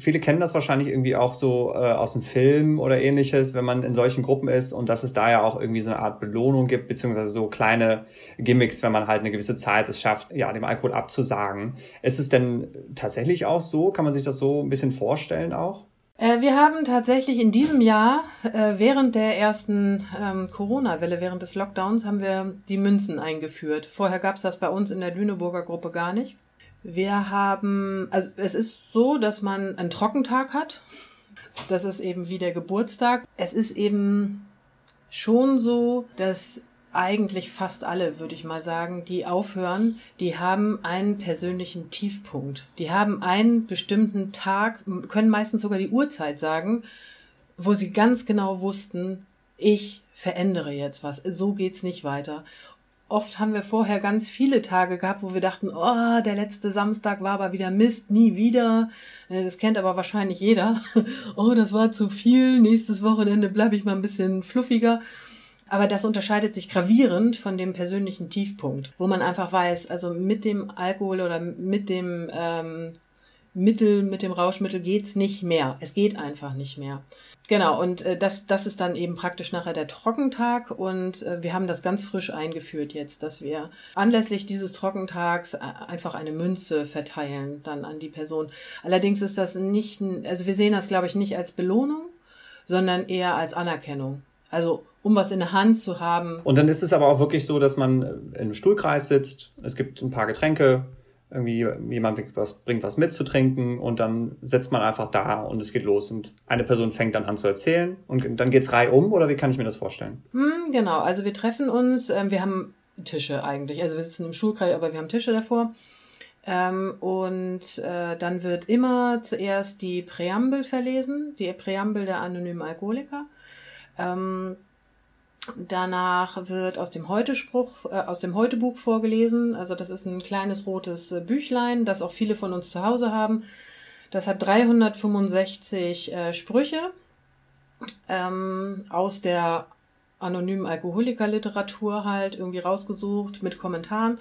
viele kennen das wahrscheinlich irgendwie auch so äh, aus dem Film oder ähnliches, wenn man in solchen Gruppen ist und dass es da ja auch irgendwie so eine Art Belohnung gibt, beziehungsweise so kleine Gimmicks, wenn man halt eine gewisse Zeit es schafft, ja, dem Alkohol abzusagen. Ist es denn tatsächlich auch so? Kann man sich das so ein bisschen vorstellen auch? Äh, wir haben tatsächlich in diesem Jahr, äh, während der ersten ähm, Corona-Welle, während des Lockdowns, haben wir die Münzen eingeführt. Vorher gab es das bei uns in der Lüneburger Gruppe gar nicht. Wir haben, also es ist so, dass man einen Trockentag hat. Das ist eben wie der Geburtstag. Es ist eben schon so, dass eigentlich fast alle, würde ich mal sagen, die aufhören, die haben einen persönlichen Tiefpunkt. Die haben einen bestimmten Tag, können meistens sogar die Uhrzeit sagen, wo sie ganz genau wussten, ich verändere jetzt was. So geht's nicht weiter oft haben wir vorher ganz viele Tage gehabt, wo wir dachten, oh, der letzte Samstag war aber wieder Mist, nie wieder. Äh, das kennt aber wahrscheinlich jeder. oh, das war zu viel, nächstes Wochenende bleibe ich mal ein bisschen fluffiger. Aber das unterscheidet sich gravierend von dem persönlichen Tiefpunkt, wo man einfach weiß, also mit dem Alkohol oder mit dem ähm, Mittel, mit dem Rauschmittel geht's nicht mehr. Es geht einfach nicht mehr. Genau, und äh, das, das ist dann eben praktisch nachher der Trockentag und äh, wir haben das ganz frisch eingeführt jetzt, dass wir anlässlich dieses Trockentags äh, einfach eine Münze verteilen dann an die Person. Allerdings ist das nicht, also wir sehen das glaube ich nicht als Belohnung, sondern eher als Anerkennung. Also um was in der Hand zu haben. Und dann ist es aber auch wirklich so, dass man in einem Stuhlkreis sitzt, es gibt ein paar Getränke, irgendwie jemand bringt was, bringt was mit zu trinken und dann setzt man einfach da und es geht los und eine Person fängt dann an zu erzählen und dann geht's um oder wie kann ich mir das vorstellen? Hm, genau, also wir treffen uns, ähm, wir haben Tische eigentlich, also wir sitzen im Schulkreis, aber wir haben Tische davor. Ähm, und äh, dann wird immer zuerst die Präambel verlesen, die Präambel der anonymen Alkoholiker. Ähm, Danach wird aus dem Heute-Spruch, äh, aus dem Heute-Buch vorgelesen. Also das ist ein kleines rotes äh, Büchlein, das auch viele von uns zu Hause haben. Das hat 365 äh, Sprüche ähm, aus der anonymen Alkoholikerliteratur halt irgendwie rausgesucht mit Kommentaren.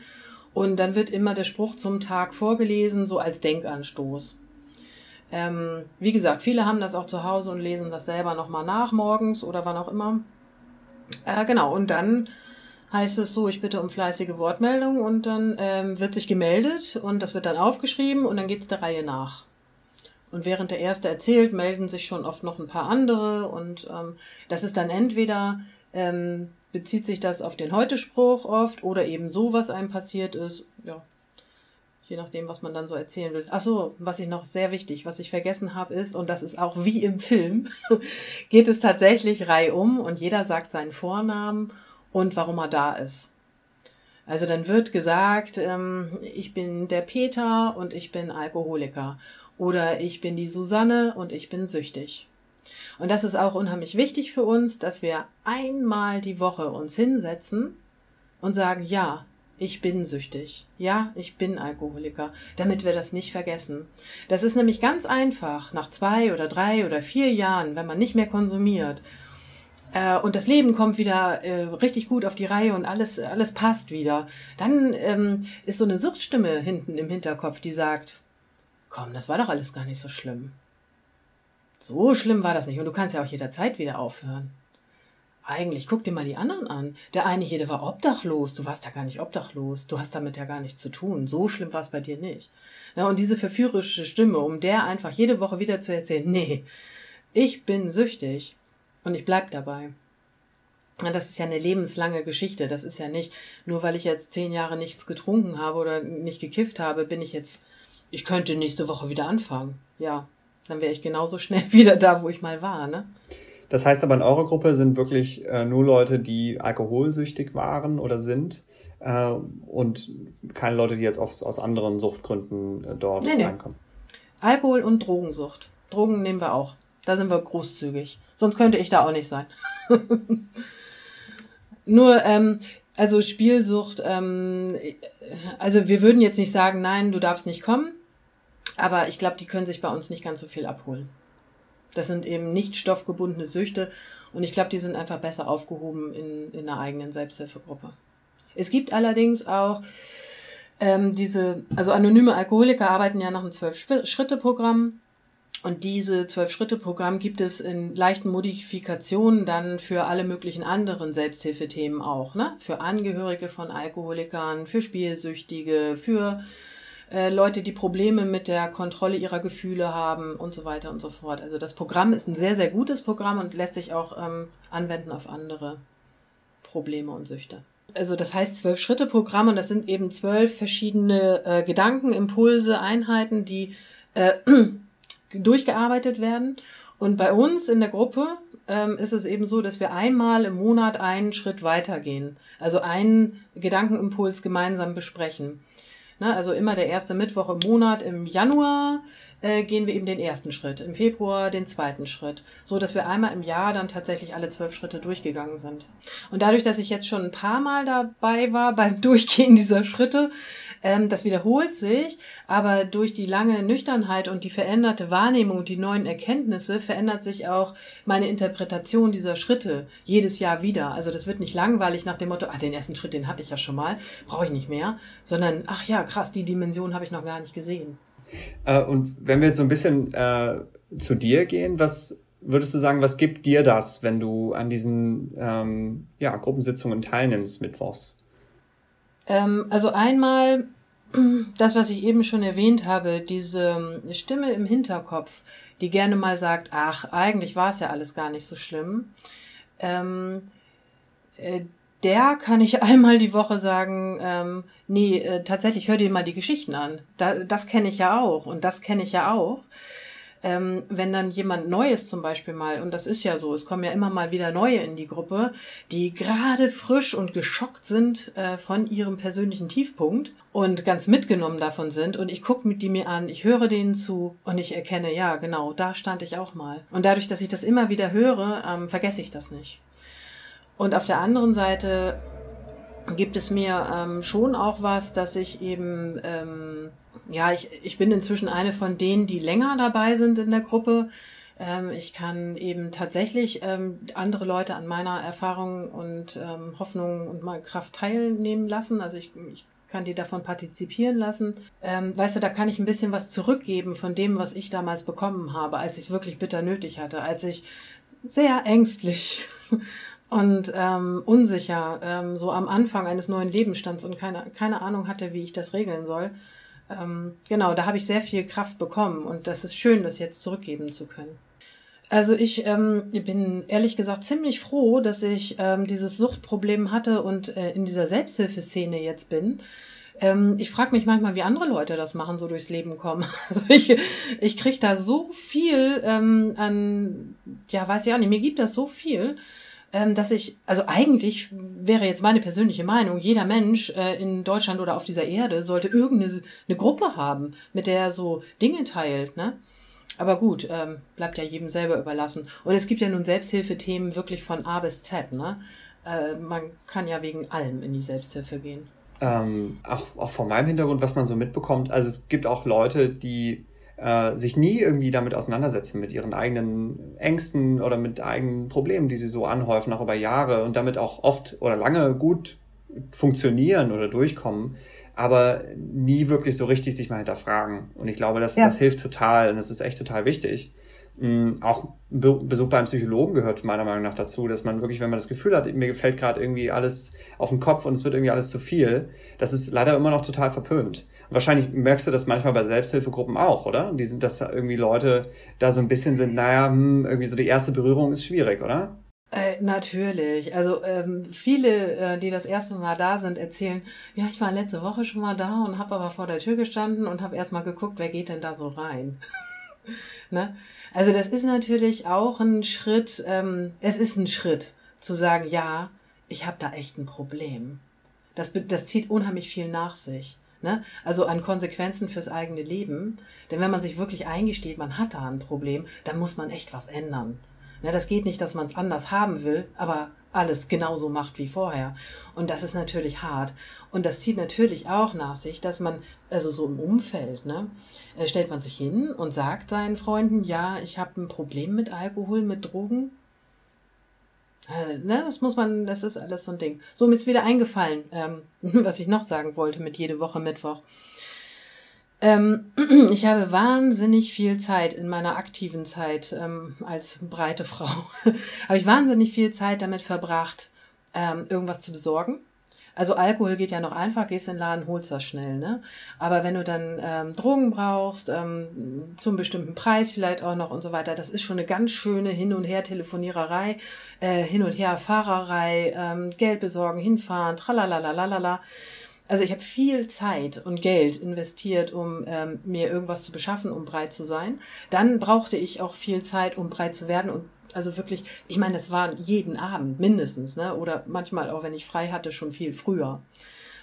Und dann wird immer der Spruch zum Tag vorgelesen, so als Denkanstoß. Ähm, wie gesagt, viele haben das auch zu Hause und lesen das selber nochmal nach morgens oder wann auch immer. Äh, genau, und dann heißt es so, ich bitte um fleißige Wortmeldung und dann ähm, wird sich gemeldet und das wird dann aufgeschrieben und dann geht's der Reihe nach. Und während der Erste erzählt, melden sich schon oft noch ein paar andere und ähm, das ist dann entweder ähm, bezieht sich das auf den Heute-Spruch oft oder eben so, was einem passiert ist. Ja, je nachdem, was man dann so erzählen will. Ach so, was ich noch sehr wichtig, was ich vergessen habe, ist, und das ist auch wie im Film, geht es tatsächlich reihum und jeder sagt seinen Vornamen und warum er da ist. Also dann wird gesagt, ähm, ich bin der Peter und ich bin Alkoholiker. Oder ich bin die Susanne und ich bin süchtig. Und das ist auch unheimlich wichtig für uns, dass wir einmal die Woche uns hinsetzen und sagen, ja, ich bin süchtig. Ja, ich bin Alkoholiker, damit wir das nicht vergessen. Das ist nämlich ganz einfach, nach zwei oder drei oder vier Jahren, wenn man nicht mehr konsumiert, äh, und das Leben kommt wieder äh, richtig gut auf die Reihe und alles, alles passt wieder, dann ähm, ist so eine Suchtstimme hinten im Hinterkopf, die sagt, komm, das war doch alles gar nicht so schlimm. So schlimm war das nicht und du kannst ja auch jederzeit wieder aufhören eigentlich, guck dir mal die anderen an. Der eine hier, der war obdachlos. Du warst ja gar nicht obdachlos. Du hast damit ja gar nichts zu tun. So schlimm war es bei dir nicht. Ja, und diese verführerische Stimme, um der einfach jede Woche wieder zu erzählen, nee, ich bin süchtig und ich bleib dabei. Das ist ja eine lebenslange Geschichte. Das ist ja nicht, nur weil ich jetzt zehn Jahre nichts getrunken habe oder nicht gekifft habe, bin ich jetzt, ich könnte nächste Woche wieder anfangen. Ja, dann wäre ich genauso schnell wieder da, wo ich mal war, ne? Das heißt aber in eurer Gruppe sind wirklich äh, nur Leute, die alkoholsüchtig waren oder sind äh, und keine Leute, die jetzt aus, aus anderen Suchtgründen äh, dort nee, nee. reinkommen. Alkohol und Drogensucht. Drogen nehmen wir auch. Da sind wir großzügig. Sonst könnte ich da auch nicht sein. Nur, ähm, also Spielsucht, ähm, also wir würden jetzt nicht sagen, nein, du darfst nicht kommen, aber ich glaube, die können sich bei uns nicht ganz so viel abholen. Das sind eben nicht stoffgebundene Süchte und ich glaube, die sind einfach besser aufgehoben in, in einer eigenen Selbsthilfegruppe. Es gibt allerdings auch ähm, diese, also anonyme Alkoholiker arbeiten ja nach einem Zwölf-Schritte-Programm. Und diese Zwölf-Schritte-Programm gibt es in leichten Modifikationen dann für alle möglichen anderen Selbsthilfethemen auch. Ne? Für Angehörige von Alkoholikern, für Spielsüchtige, für äh, Leute, die Probleme mit der Kontrolle ihrer Gefühle haben und so weiter und so fort. Also das Programm ist ein sehr, sehr gutes Programm und lässt sich auch ähm, anwenden auf andere Probleme und Süchte. Also das heißt zwölf Schritte Programm und das sind eben zwölf verschiedene äh, Gedanken, Impulse, Einheiten, die äh, durchgearbeitet werden. Und bei uns in der Gruppe ähm, ist es eben so, dass wir einmal im Monat einen Schritt weitergehen. Also einen Gedankenimpuls gemeinsam besprechen. Na, also immer der erste Mittwoch im Monat im Januar äh, gehen wir eben den ersten Schritt, im Februar den zweiten Schritt, so dass wir einmal im Jahr dann tatsächlich alle zwölf Schritte durchgegangen sind. Und dadurch, dass ich jetzt schon ein paar Mal dabei war beim Durchgehen dieser Schritte, ähm, das wiederholt sich, aber durch die lange Nüchternheit und die veränderte Wahrnehmung und die neuen Erkenntnisse verändert sich auch meine Interpretation dieser Schritte jedes Jahr wieder. Also das wird nicht langweilig nach dem Motto, ah, den ersten Schritt, den hatte ich ja schon mal, brauche ich nicht mehr, sondern ach ja, krass, die Dimension habe ich noch gar nicht gesehen. Äh, und wenn wir jetzt so ein bisschen äh, zu dir gehen, was würdest du sagen, was gibt dir das, wenn du an diesen ähm, ja, Gruppensitzungen teilnimmst, mittwochs? Ähm, also einmal das, was ich eben schon erwähnt habe, diese Stimme im Hinterkopf, die gerne mal sagt, ach, eigentlich war es ja alles gar nicht so schlimm. Ähm, äh, der kann ich einmal die Woche sagen, ähm, nee, äh, tatsächlich hör dir mal die Geschichten an. Da, das kenne ich ja auch und das kenne ich ja auch. Ähm, wenn dann jemand Neues zum Beispiel mal, und das ist ja so, es kommen ja immer mal wieder Neue in die Gruppe, die gerade frisch und geschockt sind äh, von ihrem persönlichen Tiefpunkt und ganz mitgenommen davon sind und ich gucke mit die mir an, ich höre denen zu und ich erkenne, ja, genau, da stand ich auch mal. Und dadurch, dass ich das immer wieder höre, ähm, vergesse ich das nicht. Und auf der anderen Seite gibt es mir ähm, schon auch was, dass ich eben, ähm, ja, ich, ich bin inzwischen eine von denen, die länger dabei sind in der Gruppe. Ähm, ich kann eben tatsächlich ähm, andere Leute an meiner Erfahrung und ähm, Hoffnung und mal Kraft teilnehmen lassen. Also ich, ich kann die davon partizipieren lassen. Weißt du, da kann ich ein bisschen was zurückgeben von dem, was ich damals bekommen habe, als ich es wirklich bitter nötig hatte, als ich sehr ängstlich und ähm, unsicher, ähm, so am Anfang eines neuen Lebensstands und keine, keine Ahnung hatte, wie ich das regeln soll. Ähm, genau, da habe ich sehr viel Kraft bekommen und das ist schön, das jetzt zurückgeben zu können. Also ich ähm, bin ehrlich gesagt ziemlich froh, dass ich ähm, dieses Suchtproblem hatte und äh, in dieser Selbsthilfeszene jetzt bin. Ähm, ich frage mich manchmal, wie andere Leute das machen, so durchs Leben kommen. Also ich, ich kriege da so viel ähm, an, ja, weiß ich auch nicht, mir gibt das so viel dass ich, also eigentlich wäre jetzt meine persönliche Meinung, jeder Mensch äh, in Deutschland oder auf dieser Erde sollte irgendeine eine Gruppe haben, mit der er so Dinge teilt, ne? Aber gut, ähm, bleibt ja jedem selber überlassen. Und es gibt ja nun Selbsthilfethemen wirklich von A bis Z, ne? Äh, man kann ja wegen allem in die Selbsthilfe gehen. Ähm, auch, auch von meinem Hintergrund, was man so mitbekommt, also es gibt auch Leute, die äh, sich nie irgendwie damit auseinandersetzen, mit ihren eigenen Ängsten oder mit eigenen Problemen, die sie so anhäufen, auch über Jahre und damit auch oft oder lange gut funktionieren oder durchkommen, aber nie wirklich so richtig sich mal hinterfragen. Und ich glaube, das, ja. das hilft total und das ist echt total wichtig. Mhm, auch Besuch beim Psychologen gehört meiner Meinung nach dazu, dass man wirklich, wenn man das Gefühl hat, mir gefällt gerade irgendwie alles auf den Kopf und es wird irgendwie alles zu viel, das ist leider immer noch total verpönt wahrscheinlich merkst du das manchmal bei Selbsthilfegruppen auch, oder? Die sind, dass irgendwie Leute da so ein bisschen sind, naja, hm, irgendwie so die erste Berührung ist schwierig, oder? Äh, natürlich. Also ähm, viele, äh, die das erste Mal da sind, erzählen, ja, ich war letzte Woche schon mal da und habe aber vor der Tür gestanden und habe erstmal geguckt, wer geht denn da so rein. ne? Also das ist natürlich auch ein Schritt, ähm, es ist ein Schritt zu sagen, ja, ich habe da echt ein Problem. Das, das zieht unheimlich viel nach sich. Ne? Also an Konsequenzen fürs eigene Leben. Denn wenn man sich wirklich eingesteht, man hat da ein Problem, dann muss man echt was ändern. Ne? Das geht nicht, dass man es anders haben will, aber alles genauso macht wie vorher. Und das ist natürlich hart. Und das zieht natürlich auch nach sich, dass man, also so im Umfeld, ne, äh, stellt man sich hin und sagt seinen Freunden, ja, ich habe ein Problem mit Alkohol, mit Drogen. Äh, ne, das muss man, das ist alles so ein Ding. So, mir ist wieder eingefallen, ähm, was ich noch sagen wollte mit jede Woche Mittwoch. Ähm, ich habe wahnsinnig viel Zeit in meiner aktiven Zeit ähm, als breite Frau, habe ich wahnsinnig viel Zeit damit verbracht, ähm, irgendwas zu besorgen. Also Alkohol geht ja noch einfach, gehst in den Laden, holst das schnell, ne? Aber wenn du dann ähm, Drogen brauchst, ähm, zum bestimmten Preis vielleicht auch noch und so weiter, das ist schon eine ganz schöne Hin- und Her-Telefoniererei, äh, Hin- und Her-Fahrerei, ähm, Geld besorgen, hinfahren, tralalalalala. Also ich habe viel Zeit und Geld investiert, um ähm, mir irgendwas zu beschaffen, um breit zu sein. Dann brauchte ich auch viel Zeit, um breit zu werden und also wirklich, ich meine, das war jeden Abend mindestens, ne? Oder manchmal auch, wenn ich frei hatte, schon viel früher.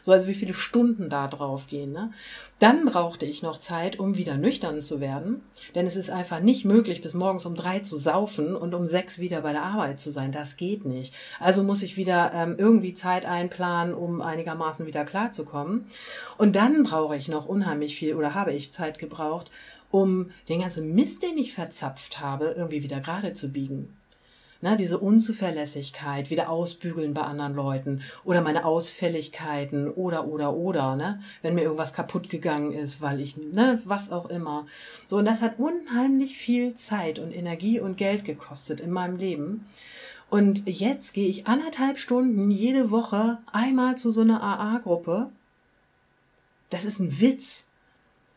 So, also wie viele Stunden da drauf gehen. Ne? Dann brauchte ich noch Zeit, um wieder nüchtern zu werden. Denn es ist einfach nicht möglich, bis morgens um drei zu saufen und um sechs wieder bei der Arbeit zu sein. Das geht nicht. Also muss ich wieder ähm, irgendwie Zeit einplanen, um einigermaßen wieder klarzukommen. Und dann brauche ich noch unheimlich viel oder habe ich Zeit gebraucht, um den ganzen Mist, den ich verzapft habe, irgendwie wieder gerade zu biegen. Ne, diese Unzuverlässigkeit, wieder ausbügeln bei anderen Leuten oder meine Ausfälligkeiten oder, oder, oder, ne, wenn mir irgendwas kaputt gegangen ist, weil ich, ne, was auch immer. So, und das hat unheimlich viel Zeit und Energie und Geld gekostet in meinem Leben. Und jetzt gehe ich anderthalb Stunden jede Woche einmal zu so einer AA-Gruppe. Das ist ein Witz.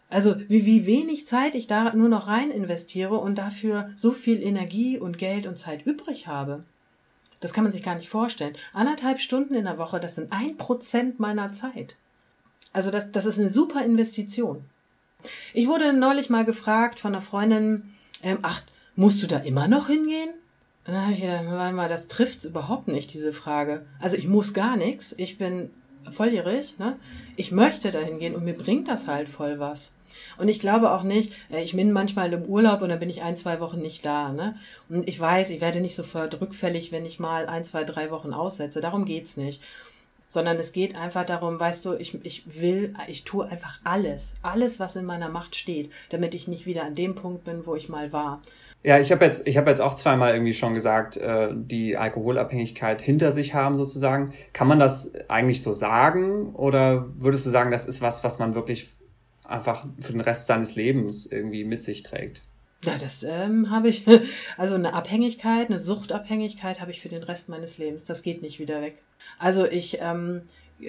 Also wie, wie wenig Zeit ich da nur noch rein investiere und dafür so viel Energie und Geld und Zeit übrig habe. Das kann man sich gar nicht vorstellen. Anderthalb Stunden in der Woche, das sind ein Prozent meiner Zeit. Also das, das ist eine super Investition. Ich wurde neulich mal gefragt von einer Freundin, ähm, ach, musst du da immer noch hingehen? Und dann habe ich gedacht, warte mal, das trifft's überhaupt nicht, diese Frage. Also ich muss gar nichts. Ich bin volljährig, ne? Ich möchte dahin gehen und mir bringt das halt voll was. Und ich glaube auch nicht, äh, ich bin manchmal im Urlaub und dann bin ich ein, zwei Wochen nicht da, ne? Und ich weiß, ich werde nicht sofort rückfällig, wenn ich mal ein, zwei, drei Wochen aussetze. Darum geht's nicht. Sondern es geht einfach darum, weißt du, ich, ich will, ich tue einfach alles, alles, was in meiner Macht steht, damit ich nicht wieder an dem Punkt bin, wo ich mal war. Ja, ich habe jetzt, ich jetzt auch zweimal irgendwie schon gesagt, äh, die Alkoholabhängigkeit hinter sich haben sozusagen. Kann man das eigentlich so sagen oder würdest du sagen, das ist was, was man wirklich einfach für den Rest seines Lebens irgendwie mit sich trägt? Ja, das ähm, habe ich. Also eine Abhängigkeit, eine Suchtabhängigkeit habe ich für den Rest meines Lebens. Das geht nicht wieder weg. Also ich ähm,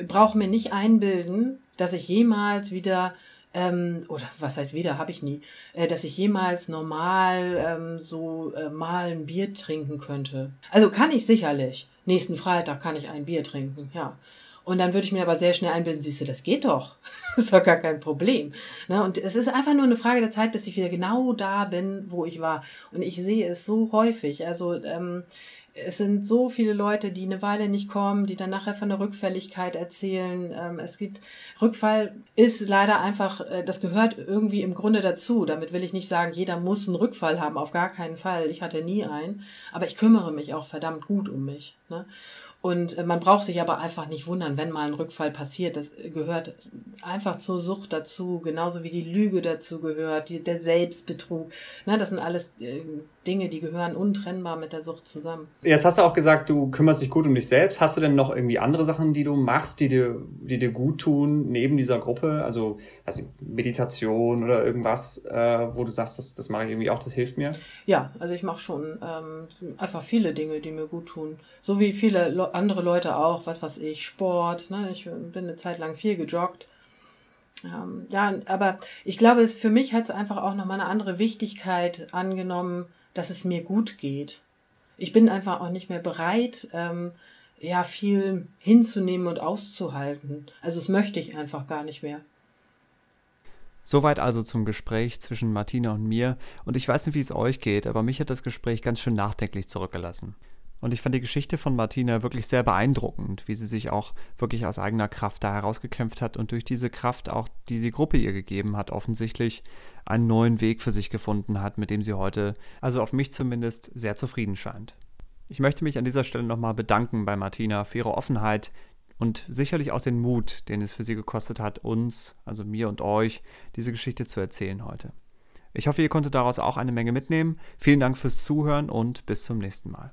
brauche mir nicht einbilden, dass ich jemals wieder ähm, oder was halt wieder, habe ich nie, äh, dass ich jemals normal ähm, so äh, mal ein Bier trinken könnte. Also kann ich sicherlich. Nächsten Freitag kann ich ein Bier trinken, ja. Und dann würde ich mir aber sehr schnell einbilden, siehst du, das geht doch. das ist doch gar kein Problem. Ne? Und es ist einfach nur eine Frage der Zeit, bis ich wieder genau da bin, wo ich war. Und ich sehe es so häufig. Also ähm, es sind so viele Leute, die eine Weile nicht kommen, die dann nachher von der Rückfälligkeit erzählen. Ähm, es gibt Rückfall ist leider einfach, äh, das gehört irgendwie im Grunde dazu. Damit will ich nicht sagen, jeder muss einen Rückfall haben, auf gar keinen Fall. Ich hatte nie einen, aber ich kümmere mich auch verdammt gut um mich. Ne? Und äh, man braucht sich aber einfach nicht wundern, wenn mal ein Rückfall passiert. Das gehört einfach zur Sucht dazu, genauso wie die Lüge dazu gehört, die, der Selbstbetrug. Ne, das sind alles äh, Dinge, die gehören untrennbar mit der Sucht zusammen. Jetzt hast du auch gesagt, du kümmerst dich gut um dich selbst. Hast du denn noch irgendwie andere Sachen, die du machst, die dir, die dir gut tun, neben dieser Gruppe? Also, also Meditation oder irgendwas, äh, wo du sagst, das, das mache ich irgendwie auch, das hilft mir? Ja, also ich mache schon ähm, einfach viele Dinge, die mir gut tun. So wie viele Leute andere Leute auch, was weiß ich, Sport, ne? ich bin eine Zeit lang viel gejoggt. Ähm, ja, aber ich glaube, es, für mich hat es einfach auch nochmal eine andere Wichtigkeit angenommen, dass es mir gut geht. Ich bin einfach auch nicht mehr bereit, ähm, ja, viel hinzunehmen und auszuhalten. Also das möchte ich einfach gar nicht mehr. Soweit also zum Gespräch zwischen Martina und mir. Und ich weiß nicht, wie es euch geht, aber mich hat das Gespräch ganz schön nachdenklich zurückgelassen. Und ich fand die Geschichte von Martina wirklich sehr beeindruckend, wie sie sich auch wirklich aus eigener Kraft da herausgekämpft hat und durch diese Kraft auch, die die Gruppe ihr gegeben hat, offensichtlich einen neuen Weg für sich gefunden hat, mit dem sie heute, also auf mich zumindest, sehr zufrieden scheint. Ich möchte mich an dieser Stelle nochmal bedanken bei Martina für ihre Offenheit und sicherlich auch den Mut, den es für sie gekostet hat, uns, also mir und euch, diese Geschichte zu erzählen heute. Ich hoffe, ihr konntet daraus auch eine Menge mitnehmen. Vielen Dank fürs Zuhören und bis zum nächsten Mal.